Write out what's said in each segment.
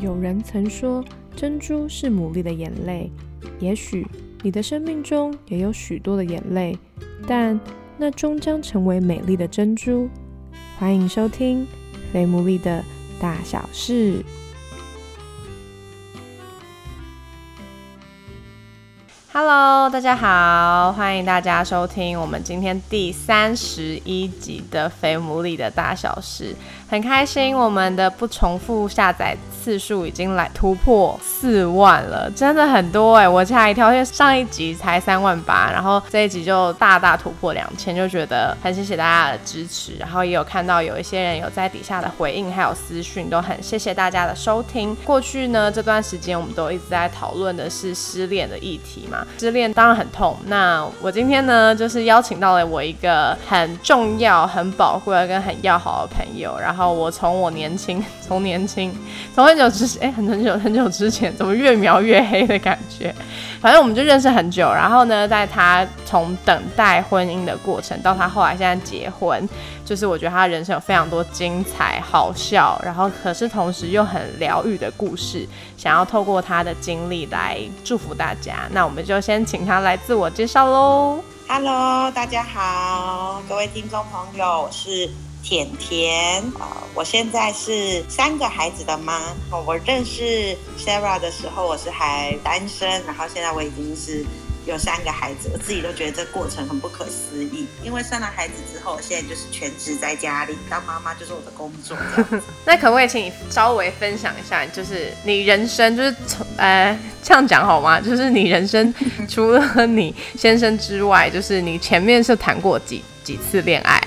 有人曾说，珍珠是牡蛎的眼泪。也许你的生命中也有许多的眼泪，但那终将成为美丽的珍珠。欢迎收听《非牡蛎的大小事》。Hello，大家好，欢迎大家收听我们今天第三十一集的《非牡蛎的大小事》。很开心，我们的不重复下载次数已经来突破四万了，真的很多哎！我吓一跳，因为上一集才三万八，然后这一集就大大突破两千，就觉得很谢谢大家的支持。然后也有看到有一些人有在底下的回应，还有私讯，都很谢谢大家的收听。过去呢这段时间，我们都一直在讨论的是失恋的议题嘛，失恋当然很痛。那我今天呢，就是邀请到了我一个很重要、很宝贵跟很要好的朋友，然后我从我年轻，从年轻，从很久之前，哎，很很久很久之前，怎么越描越黑的感觉？反正我们就认识很久。然后呢，在他从等待婚姻的过程，到他后来现在结婚，就是我觉得他人生有非常多精彩、好笑，然后可是同时又很疗愈的故事，想要透过他的经历来祝福大家。那我们就先请他来自我介绍喽。Hello，大家好，各位听众朋友，我是。甜甜啊，我现在是三个孩子的妈。我认识 Sarah 的时候，我是还单身，然后现在我已经是有三个孩子，我自己都觉得这过程很不可思议。因为生了孩子之后，现在就是全职在家里当妈妈，就是我的工作。那可不可以请你稍微分享一下，就是你人生就是从呃这样讲好吗？就是你人生除了你先生之外，就是你前面是谈过几几次恋爱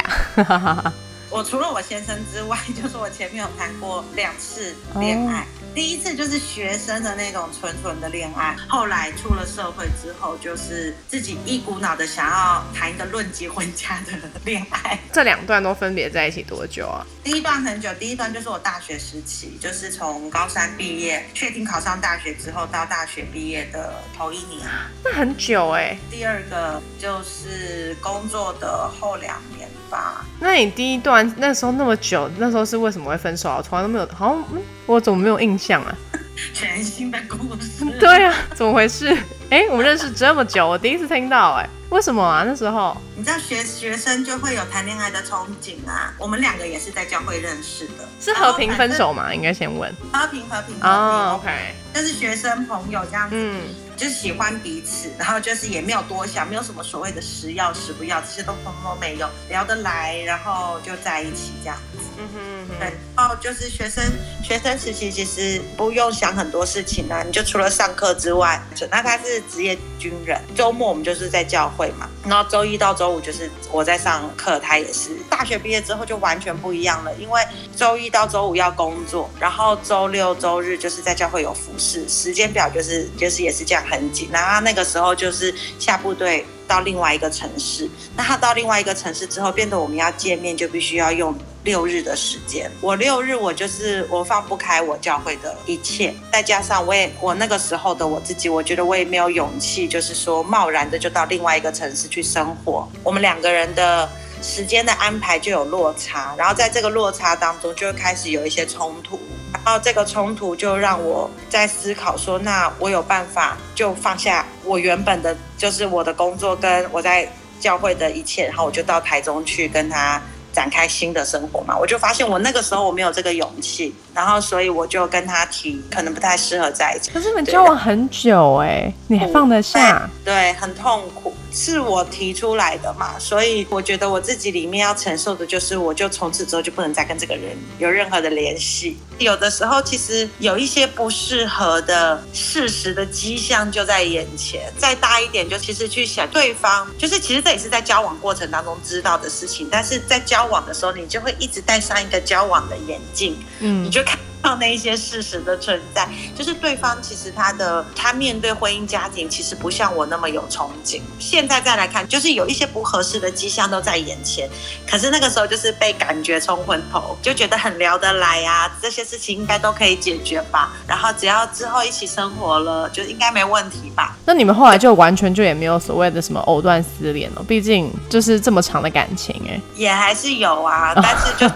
啊？我除了我先生之外，就是我前面有谈过两次恋爱。第一次就是学生的那种纯纯的恋爱，后来出了社会之后，就是自己一股脑的想要谈一个论结婚家的恋爱。这两段都分别在一起多久啊？第一段很久，第一段就是我大学时期，就是从高三毕业，确定考上大学之后到大学毕业的头一年。那很久哎。第二个就是工作的后两年吧。那你第一段那时候那么久，那时候是为什么会分手啊？从来都没有，好像我怎么没有印象？啊，全新的故事。对啊，怎么回事？哎，我们认识这么久，我第一次听到，哎，为什么啊？那时候你知道学学生就会有谈恋爱的憧憬啊。我们两个也是在教会认识的，是和平分手吗？应该先问。和平和平哦，OK，就是学生朋友这样子。就是喜欢彼此，然后就是也没有多想，没有什么所谓的时要时不要，这些都通通没有，聊得来，然后就在一起这样子。嗯哼，对。然后就是学生学生时期其实不用想很多事情啊，你就除了上课之外，那他是职业军人，周末我们就是在教会嘛，然后周一到周五就是我在上课，他也是。大学毕业之后就完全不一样了，因为周一到周五要工作，然后周六周日就是在教会有服饰，时间表就是就是也是这样。很紧，然后那个时候就是下部队到另外一个城市，那他到另外一个城市之后，变得我们要见面就必须要用六日的时间。我六日我就是我放不开我教会的一切，再加上我也我那个时候的我自己，我觉得我也没有勇气，就是说贸然的就到另外一个城市去生活。我们两个人的时间的安排就有落差，然后在这个落差当中就会开始有一些冲突。然后这个冲突就让我在思考说，那我有办法就放下我原本的，就是我的工作跟我在教会的一切，然后我就到台中去跟他展开新的生活嘛。我就发现我那个时候我没有这个勇气，然后所以我就跟他提，可能不太适合在一起。可是你们交往很久哎，你还放得下？对，很痛苦。是我提出来的嘛，所以我觉得我自己里面要承受的就是，我就从此之后就不能再跟这个人有任何的联系。有的时候其实有一些不适合的事实的迹象就在眼前。再大一点，就其实去想对方，就是其实这也是在交往过程当中知道的事情，但是在交往的时候，你就会一直戴上一个交往的眼镜，嗯，你就看。那一些事实的存在，就是对方其实他的他面对婚姻家庭，其实不像我那么有憧憬。现在再来看，就是有一些不合适的迹象都在眼前，可是那个时候就是被感觉冲昏头，就觉得很聊得来呀，这些事情应该都可以解决吧。然后只要之后一起生活了，就应该没问题吧。那你们后来就完全就也没有所谓的什么藕断丝连了，毕竟就是这么长的感情，哎，也还是有啊，但是就。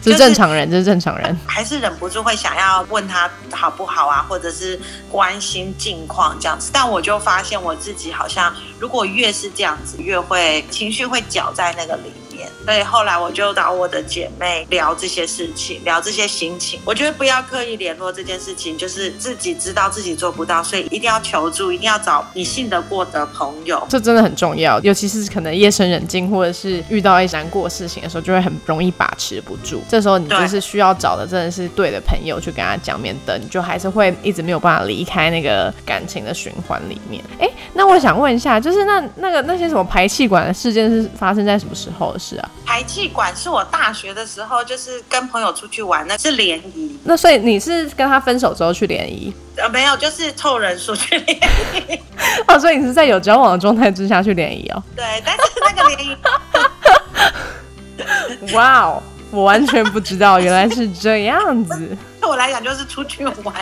这是正常人，这是正常人，还是忍不住会想要问他好不好啊，或者是关心近况这样子。但我就发现我自己好像，如果越是这样子，越会情绪会搅在那个里。所以后来我就找我的姐妹聊这些事情，聊这些心情。我觉得不要刻意联络这件事情，就是自己知道自己做不到，所以一定要求助，一定要找你信得过的朋友。这真的很重要，尤其是可能夜深人静，或者是遇到一些难过事情的时候，就会很容易把持不住。这时候你就是需要找的真的是对的朋友去跟他讲面的，你就还是会一直没有办法离开那个感情的循环里面。哎，那我想问一下，就是那那个那些什么排气管的事件是发生在什么时候的事啊？排气管是我大学的时候，就是跟朋友出去玩，那是联谊。那所以你是跟他分手之后去联谊？呃，没有，就是凑人数去联谊。哦，所以你是在有交往的状态之下去联谊哦？对，但是那个联谊，哇哦，我完全不知道，原来是这样子。对我来讲就是出去玩，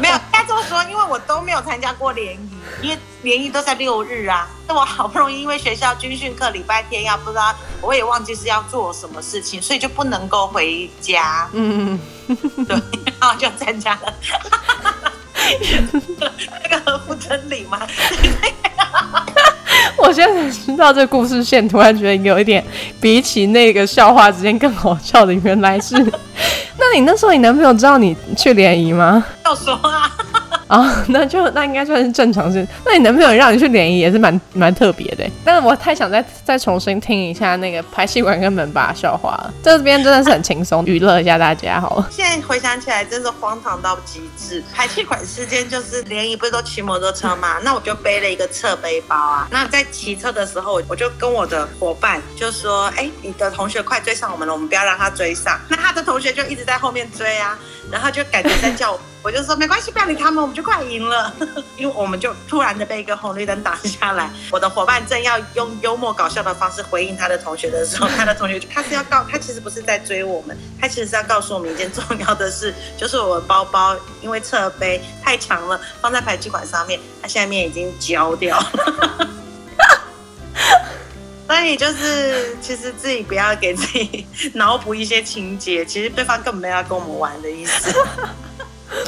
没有该这么说，因为我都没有参加过联谊，因为联谊都在六日啊。那我好不容易因为学校军训课礼拜天要不知道，我也忘记是要做什么事情，所以就不能够回家。嗯，对，然后就参加了。那个合乎真理吗？我现在知道这故事线，突然觉得有一点比起那个笑话之间更好笑的，原来是。那你那时候你男朋友知道你去联谊吗？要说啊。啊，那就那应该算是正常事。那你男朋友让你去联谊也是蛮蛮特别的。但是我太想再再重新听一下那个排气管跟门把笑话了。这边真的是很轻松，娱乐一下大家好了。现在回想起来，真是荒唐到极致。排气管事件就是联谊不是都骑摩托车吗？那我就背了一个侧背包啊。那在骑车的时候，我就跟我的伙伴就说：“哎，你的同学快追上我们了，我们不要让他追上。”那他的同学就一直在后面追啊，然后就感觉在叫我。我就说没关系，不要理他们，我们就快赢了。因为我们就突然的被一个红绿灯挡下来，我的伙伴正要用幽默搞笑的方式回应他的同学的时候，他的同学他是要告他其实不是在追我们，他其实是要告诉我们一件重要的事，就是我的包包因为侧背太长了，放在排气管上面，它下面已经焦掉了。所以就是其实自己不要给自己 脑补一些情节，其实对方根本没有要跟我们玩的意思。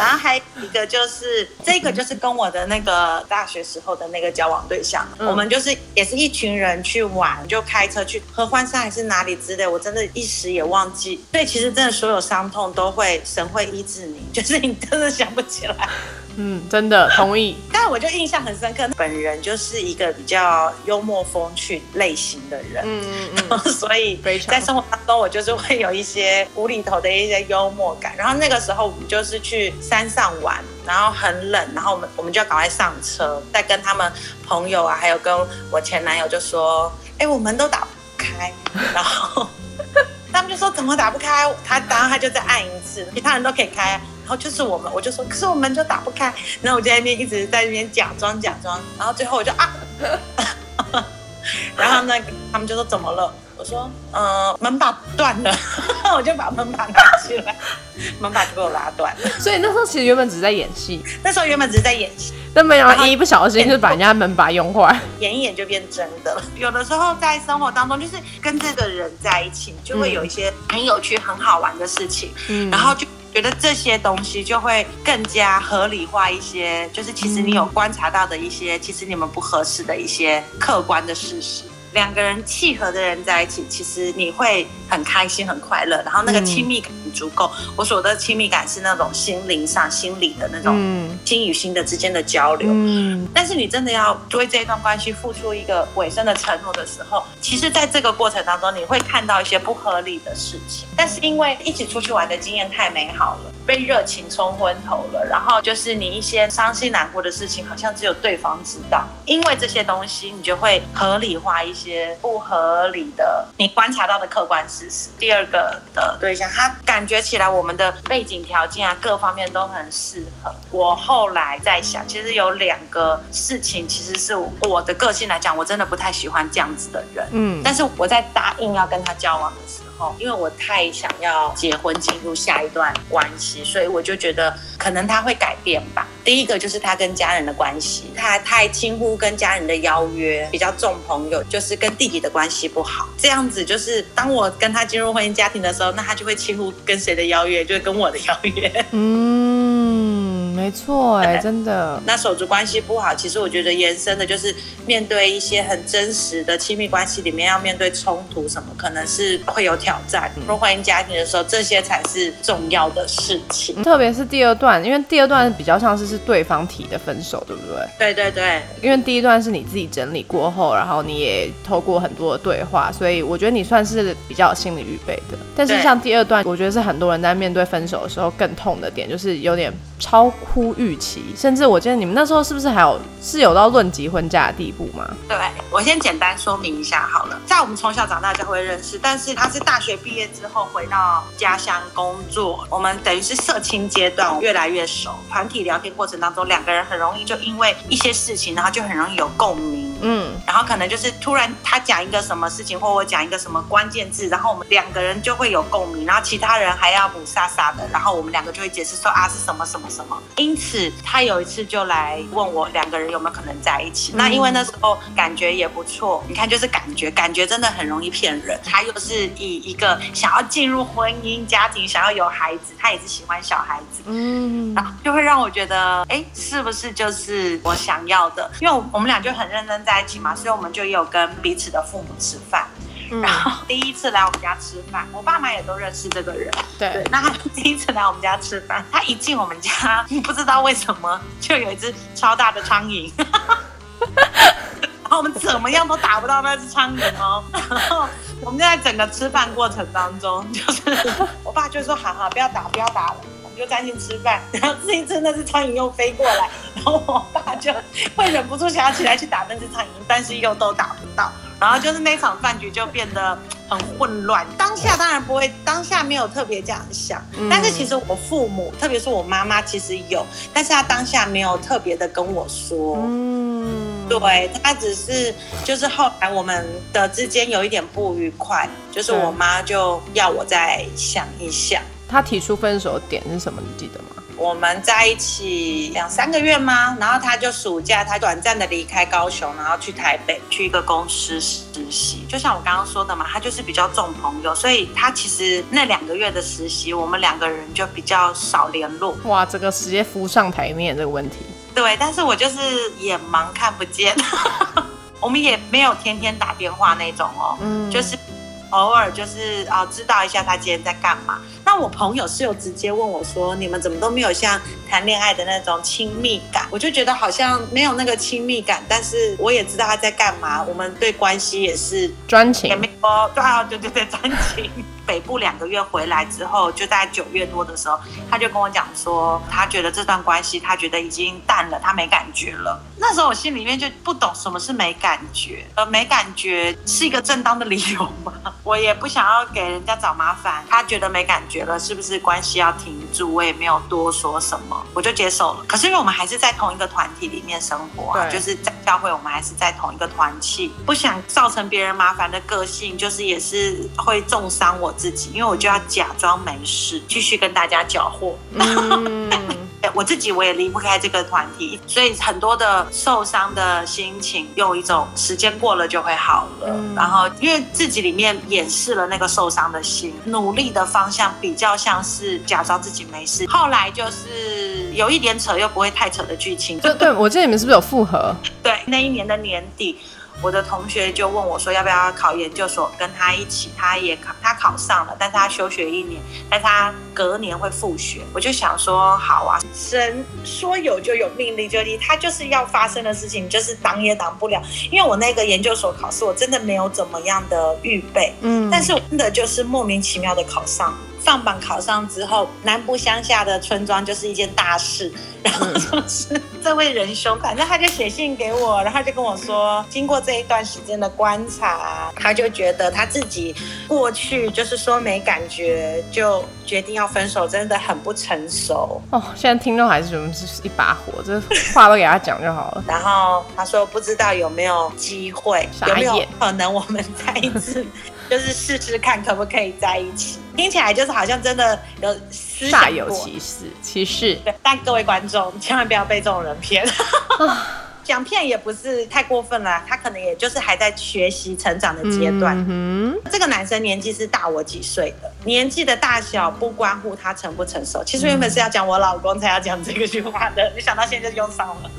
然后还一个就是这个就是跟我的那个大学时候的那个交往对象，我们就是也是一群人去玩，就开车去合欢山还是哪里之类，我真的一时也忘记。所以其实真的所有伤痛都会神会医治你，就是你真的想不起来。嗯，真的 同意。但我就印象很深刻，本人就是一个比较幽默风趣类型的人，嗯嗯嗯，所以在生活当中我就是会有一些无厘头的一些幽默感。然后那个时候我们就是去山上玩，然后很冷，然后我们我们就要赶快上车，再跟他们朋友啊，还有跟我前男友就说，哎，我们都打不开，然后他们就说怎么打不开？他然后他就再按一次，其他人都可以开。然后就是我们，我就说，可是我门就打不开。然后我就在那边一直在那边假装假装，然后最后我就啊，然后呢他们就说怎么了？我说，呃，门把断了，我就把门把拿起来，门把就被我拉断了。所以那时候其实原本只是在演戏，那时候原本只是在演戏，但没有一不小心就把人家门把用坏，演一演就变真的了。有的时候在生活当中，就是跟这个人在一起，就会有一些很有趣、很好玩的事情，嗯，然后就。觉得这些东西就会更加合理化一些，就是其实你有观察到的一些，其实你们不合适的一些客观的事实。两个人契合的人在一起，其实你会很开心、很快乐，然后那个亲密感足够。我说的亲密感是那种心灵上、心理的那种心与心的之间的交流。嗯，但是你真的要为这一段关系付出一个尾声的承诺的时候，其实在这个过程当中，你会看到一些不合理的事情。但是因为一起出去玩的经验太美好了，被热情冲昏头了，然后就是你一些伤心难过的事情，好像只有对方知道。因为这些东西，你就会合理化一些。些不合理的，你观察到的客观事实。第二个的对象，他感觉起来我们的背景条件啊，各方面都很适合。我后来在想，其实有两个事情，其实是我的个性来讲，我真的不太喜欢这样子的人。嗯，但是我在答应要跟他交往的时候，因为我太想要结婚进入下一段关系，所以我就觉得可能他会改变吧。第一个就是他跟家人的关系，他太轻忽跟家人的邀约，比较重朋友，就是跟弟弟的关系不好。这样子就是当我跟他进入婚姻家庭的时候，那他就会轻忽跟谁的邀约，就是跟我的邀约。嗯，没错，哎，真的。那手足关系不好，其实我觉得延伸的就是面对一些很真实的亲密关系里面要面对冲突什么，可能是会有挑战。入婚姻家庭的时候，这些才是重要的事情。特别是第二段，因为第二段比较像是是对方提的分手，对不对？对对对，因为第一段是你自己整理过后，然后你也透过很多的对话，所以我觉得你算是比较有心理预备的。但是像第二段，我觉得是很多人在面对分手的时候更痛的点，就是有点超乎预期，甚至我记得你们那时候是不是还有是有到论及婚嫁的地步吗？对，我先简单说明一下好了，在我们从小长大就会认识，但是他是大学毕业之后回到家乡工作，我们等于是社青阶段越来越熟，团体聊天过程当中，两个人很容易就因为一些事情，然后就很容易有共鸣，嗯，然后可能就是突然他讲一个什么事情，或我讲一个什么关键字，然后我们两个人就会有共鸣，然后其他人还要补撒撒的，然后我们两个就会解释说啊是什么什么什么，因此他有一次就来问我两个人有没有可能在一起，那因为那时候感觉也不错，你看就是感觉，感觉真的很容易骗人，他又是以一个想要进入婚姻家庭，想要有孩子，他也是喜欢小孩子，嗯，然后就会让我觉得，哎，是不是就是我想要的？因为我们俩就很认真在一起嘛，所以我们就有跟彼此的父母吃饭。然后第一次来我们家吃饭，我爸妈也都认识这个人。对，那他第一次来我们家吃饭，他一进我们家，不知道为什么就有一只超大的苍蝇，然 后我们怎么样都打不到那只苍蝇哦。然后我们在整个吃饭过程当中，就是我爸就说：“好好，不要打，不要打了。”就专心吃饭，然后这一次那只苍蝇又飞过来，然后我爸就会忍不住想要起来去打那只苍蝇，但是又都打不到，然后就是那场饭局就变得很混乱。当下当然不会，当下没有特别这样想，但是其实我父母，特别是我妈妈，其实有，但是她当下没有特别的跟我说，嗯，对，她只是就是后来我们的之间有一点不愉快，就是我妈就要我再想一想。他提出分手点是什么？你记得吗？我们在一起两三个月吗？然后他就暑假，他短暂的离开高雄，然后去台北去一个公司实习。就像我刚刚说的嘛，他就是比较重朋友，所以他其实那两个月的实习，我们两个人就比较少联络。哇，这个直接浮上台面这个问题。对，但是我就是眼盲看不见，我们也没有天天打电话那种哦，嗯，就是偶尔就是啊，知道一下他今天在干嘛。那我朋友是有直接问我说：“你们怎么都没有像谈恋爱的那种亲密感？”我就觉得好像没有那个亲密感，但是我也知道他在干嘛。我们对关系也是专情，也没说对啊，对对对，专情。北部两个月回来之后，就在九月多的时候，他就跟我讲说，他觉得这段关系，他觉得已经淡了，他没感觉了。那时候我心里面就不懂什么是没感觉，呃，没感觉是一个正当的理由吗？我也不想要给人家找麻烦，他觉得没感觉了，是不是关系要停住？我也没有多说什么，我就接受了。可是因为我们还是在同一个团体里面生活啊，就是在教会，我们还是在同一个团契，不想造成别人麻烦的个性，就是也是会重伤我。自己，因为我就要假装没事，继续跟大家搅和。嗯，我自己我也离不开这个团体，所以很多的受伤的心情，用一种时间过了就会好了。然后，因为自己里面掩饰了那个受伤的心，努力的方向比较像是假装自己没事。后来就是有一点扯，又不会太扯的剧情。就对我记得你们是不是有复合？对，那一年的年底。我的同学就问我说：“要不要考研究所？跟他一起？他也考，他考上了，但是他休学一年，但他隔年会复学。”我就想说：“好啊，神说有就有，命里就立，他就是要发生的事情，就是挡也挡不了。因为我那个研究所考试，我真的没有怎么样的预备，嗯，但是我真的就是莫名其妙的考上。”放榜考上之后，南部乡下的村庄就是一件大事。然后就是这位仁兄，反正他就写信给我，然后就跟我说，经过这一段时间的观察，他就觉得他自己过去就是说没感觉，就决定要分手，真的很不成熟。哦，现在听众还是觉得是一把火，这话都给他讲就好了。然后他说不知道有没有机会，有没有可能我们再一次。就是试试看可不可以在一起。听起来就是好像真的有煞有其事，其事。对，但各位观众千万不要被这种人骗。讲骗也不是太过分了，他可能也就是还在学习成长的阶段。嗯这个男生年纪是大我几岁的，年纪的大小不关乎他成不成熟。其实原本是要讲我老公才要讲这个句话的，没想到现在就用上了。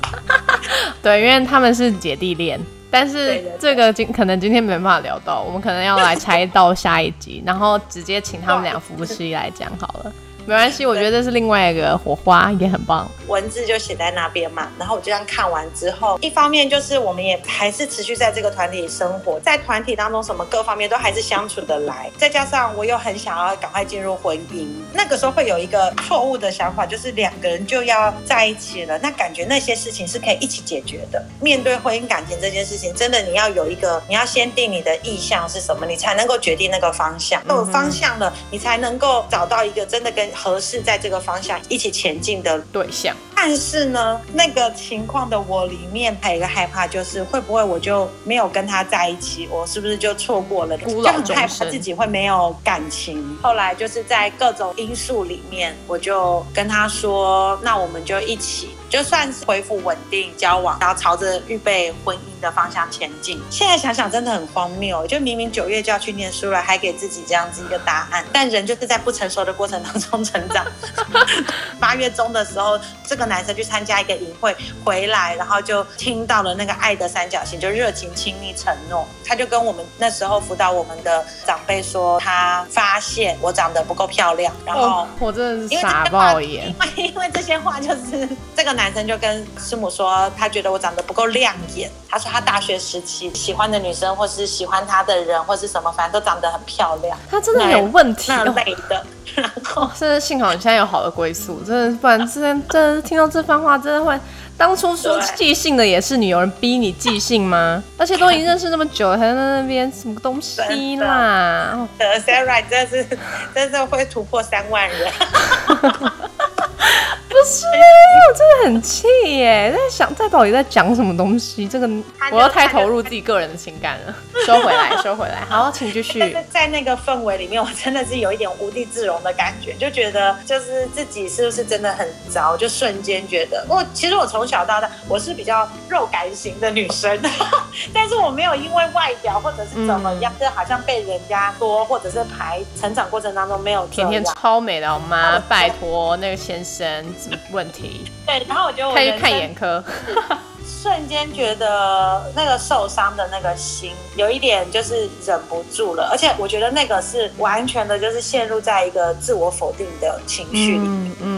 对，因为他们是姐弟恋，但是这个今可能今天没办法聊到，我们可能要来拆到下一集，然后直接请他们俩夫妻来讲好了。没关系，我觉得这是另外一个火花，也很棒。文字就写在那边嘛，然后我就这样看完之后，一方面就是我们也还是持续在这个团体里生活，在团体当中什么各方面都还是相处的来，再加上我又很想要赶快进入婚姻，那个时候会有一个错误的想法，就是两个人就要在一起了，那感觉那些事情是可以一起解决的。面对婚姻感情这件事情，真的你要有一个，你要先定你的意向是什么，你才能够决定那个方向。有方向了，你才能够找到一个真的跟。合适在这个方向一起前进的对象，但是呢，那个情况的我里面还有一个害怕，就是会不会我就没有跟他在一起，我是不是就错过了？就很害怕自己会没有感情。后来就是在各种因素里面，我就跟他说，那我们就一起。就算是恢复稳定交往，然后朝着预备婚姻的方向前进。现在想想真的很荒谬，就明明九月就要去念书了，还给自己这样子一个答案。但人就是在不成熟的过程当中成长。八月中的时候，这个男生去参加一个营会回来，然后就听到了那个爱的三角形，就热情、亲密、承诺。他就跟我们那时候辅导我们的长辈说，他发现我长得不够漂亮。然后我真的是傻爆眼，因为因为这些话就是这个男。男生就跟师母说，他觉得我长得不够亮眼。他说他大学时期喜欢的女生，或是喜欢他的人，或是什么，反正都长得很漂亮。他真的有问题，那类的。然后，真的幸好你现在有好的归宿，真的，不然之前真的听到这番话，真的会。当初说寄信的也是你，有人逼你寄信吗？而且都已经认识那么久了，还在那边什么东西啦？呃，Sarah 真的是真的会突破三万人。不是，我真的很气耶！在想，在到底在讲什么东西？这个我要太投入自己个人的情感了。收回来，收回来。好，请继续。在那个氛围里面，我真的是有一点无地自容的感觉，就觉得就是自己是不是真的很糟？就瞬间觉得，我其实我从小到大我是比较肉感型的女生，但是我没有因为外表或者是怎么样，就好像被人家多或者是排成长过程当中没有天天超美的好吗？拜托那个先生。问题对，然后我就可以看眼科，瞬间觉得那个受伤的那个心有一点就是忍不住了，而且我觉得那个是完全的，就是陷入在一个自我否定的情绪里面。嗯嗯。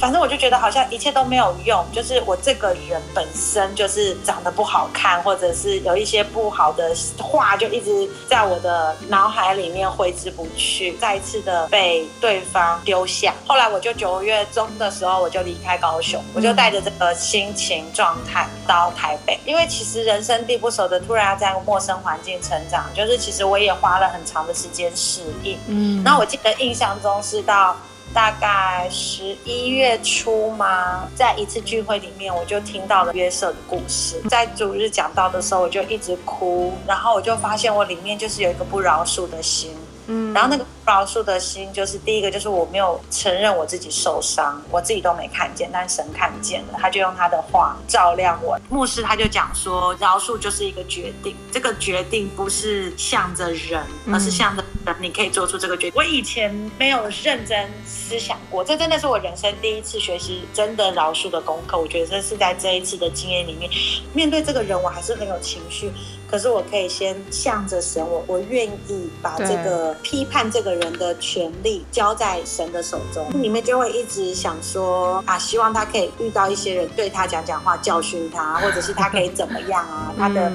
反正我就觉得好像一切都没有用，就是我这个人本身就是长得不好看，或者是有一些不好的话，就一直在我的脑海里面挥之不去，再一次的被对方丢下。后来我就九月中的时候，我就离开高雄，我就带着这个心情状态到台北，因为其实人生地不熟的，突然要在陌生环境成长，就是其实我也花了很长的时间适应。嗯，然后我记得印象中是到。大概十一月初嘛？在一次聚会里面，我就听到了约瑟的故事。在主日讲到的时候，我就一直哭，然后我就发现我里面就是有一个不饶恕的心。嗯，然后那个不饶恕的心，就是第一个，就是我没有承认我自己受伤，我自己都没看见，但神看见了，他就用他的话照亮我。牧师他就讲说，饶恕就是一个决定，这个决定不是向着人，而是向着人，你可以做出这个决定。我以前没有认真思想过，这真的是我人生第一次学习真的饶恕的功课。我觉得这是在这一次的经验里面，面对这个人，我还是很有情绪。可是我可以先向着神，我我愿意把这个批判这个人的权利交在神的手中。你们就会一直想说啊，希望他可以遇到一些人对他讲讲话，教训他，或者是他可以怎么样啊？他的。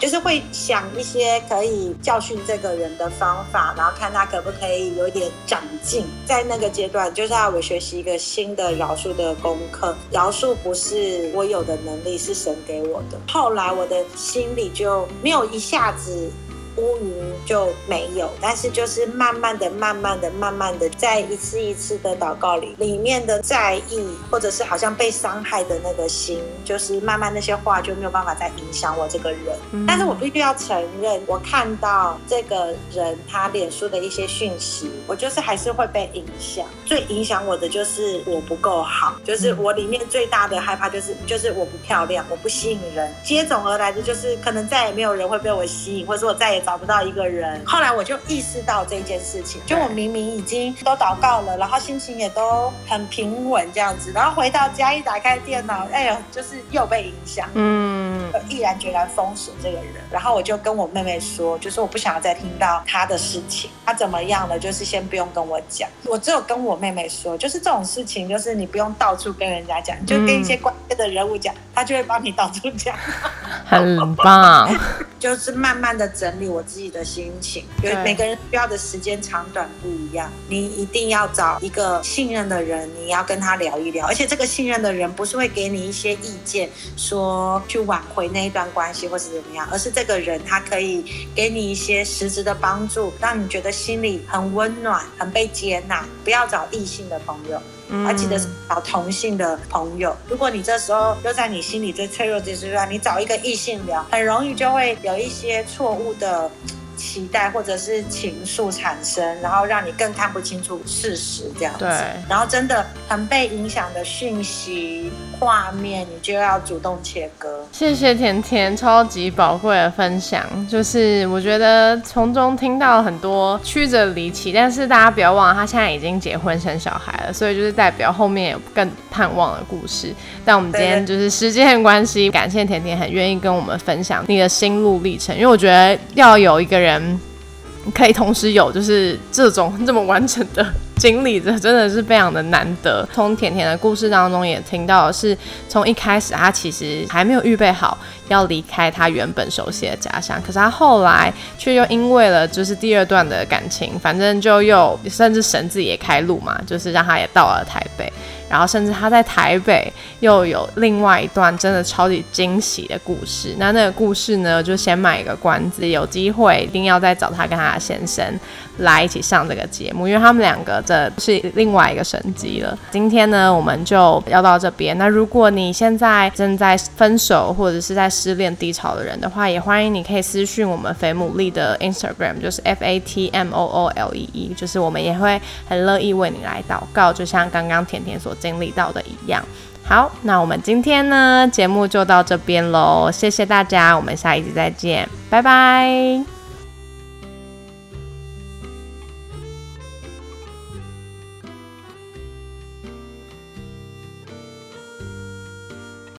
就是会想一些可以教训这个人的方法，然后看他可不可以有一点长进。在那个阶段，就是要我学习一个新的饶恕的功课。饶恕不是我有的能力，是神给我的。后来我的心里就没有一下子乌云就没有，但是就是慢慢的、慢慢的、慢慢的，在一次一次的祷告里，里面的在意或者是好像被伤害的那个心，就是慢慢那些话就没有办法再影响我这个人。但是我必须要承认，我看到这个人他脸书的一些讯息，我就是还是会被影响。最影响我的就是我不够好，就是我里面最大的害怕就是就是我不漂亮，我不吸引人。接踵而来的就是可能再也没有人会被我吸引，或者我再也找不到一个人。后来我就意识到这件事情，就我明明已经都祷告了，然后心情也都很平稳这样子，然后回到家一打开电脑，哎呦，就是又被影响，嗯，毅然决然封锁这个人。然后我就跟我妹妹说，就是我不想要再听到他的事情，他怎么样了，就是先不用跟我讲。我只有跟我妹妹说，就是这种事情，就是你不用到处跟人家讲，就跟一些关键的人物讲，他就会帮你到处讲。很棒，就是慢慢的整理我自己的心情。因为每个人需要的时间长短不一样，你一定要找一个信任的人，你要跟他聊一聊。而且这个信任的人不是会给你一些意见，说去挽回那一段关系或是怎么样，而是这个人他可以给你一些实质的帮助，让你觉得心里很温暖、很被接纳。不要找异性的朋友。还记得找同性的朋友。如果你这时候又在你心里最脆弱的阶段，你找一个异性聊，很容易就会有一些错误的期待或者是情愫产生，然后让你更看不清楚事实这样子。对，然后真的很被影响的讯息。画面，你就要主动切割。谢谢甜甜，超级宝贵的分享。就是我觉得从中听到很多曲折离奇，但是大家不要忘了，他现在已经结婚生小孩了，所以就是代表后面有更盼望的故事。但我们今天就是时间关系，感谢甜甜很愿意跟我们分享你的心路历程，因为我觉得要有一个人可以同时有就是这种 这么完整的。经历这真的是非常的。难得。从甜甜的故事当中也听到，是从一开始他其实还没有预备好要离开他原本熟悉的家乡，可是他后来却又因为了就是第二段的感情，反正就又甚至神自己也开路嘛，就是让他也到了台北。然后，甚至他在台北又有另外一段真的超级惊喜的故事。那那个故事呢，就先卖一个关子，有机会一定要再找他跟他的先生来一起上这个节目，因为他们两个这是另外一个神机了。今天呢，我们就要到这边。那如果你现在正在分手或者是在失恋低潮的人的话，也欢迎你可以私讯我们肥牡蛎的 Instagram，就是 F A T M O O L E E，就是我们也会很乐意为你来祷告，就像刚刚甜甜所。经历到的一样，好，那我们今天呢节目就到这边喽，谢谢大家，我们下一集再见，拜拜。